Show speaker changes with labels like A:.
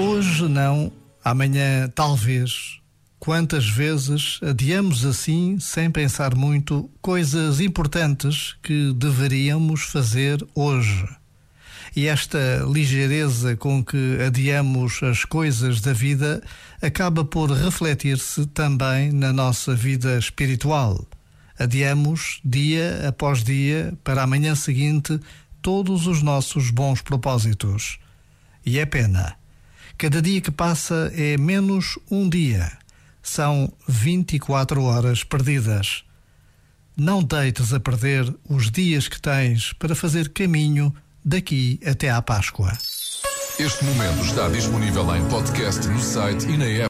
A: Hoje não, amanhã talvez. Quantas vezes adiamos assim, sem pensar muito, coisas importantes que deveríamos fazer hoje? E esta ligeireza com que adiamos as coisas da vida acaba por refletir-se também na nossa vida espiritual. Adiamos, dia após dia, para a manhã seguinte, todos os nossos bons propósitos. E é pena. Cada dia que passa é menos um dia. São 24 horas perdidas. Não deites a perder os dias que tens para fazer caminho daqui até à Páscoa.
B: Este momento está disponível em podcast no site e na app.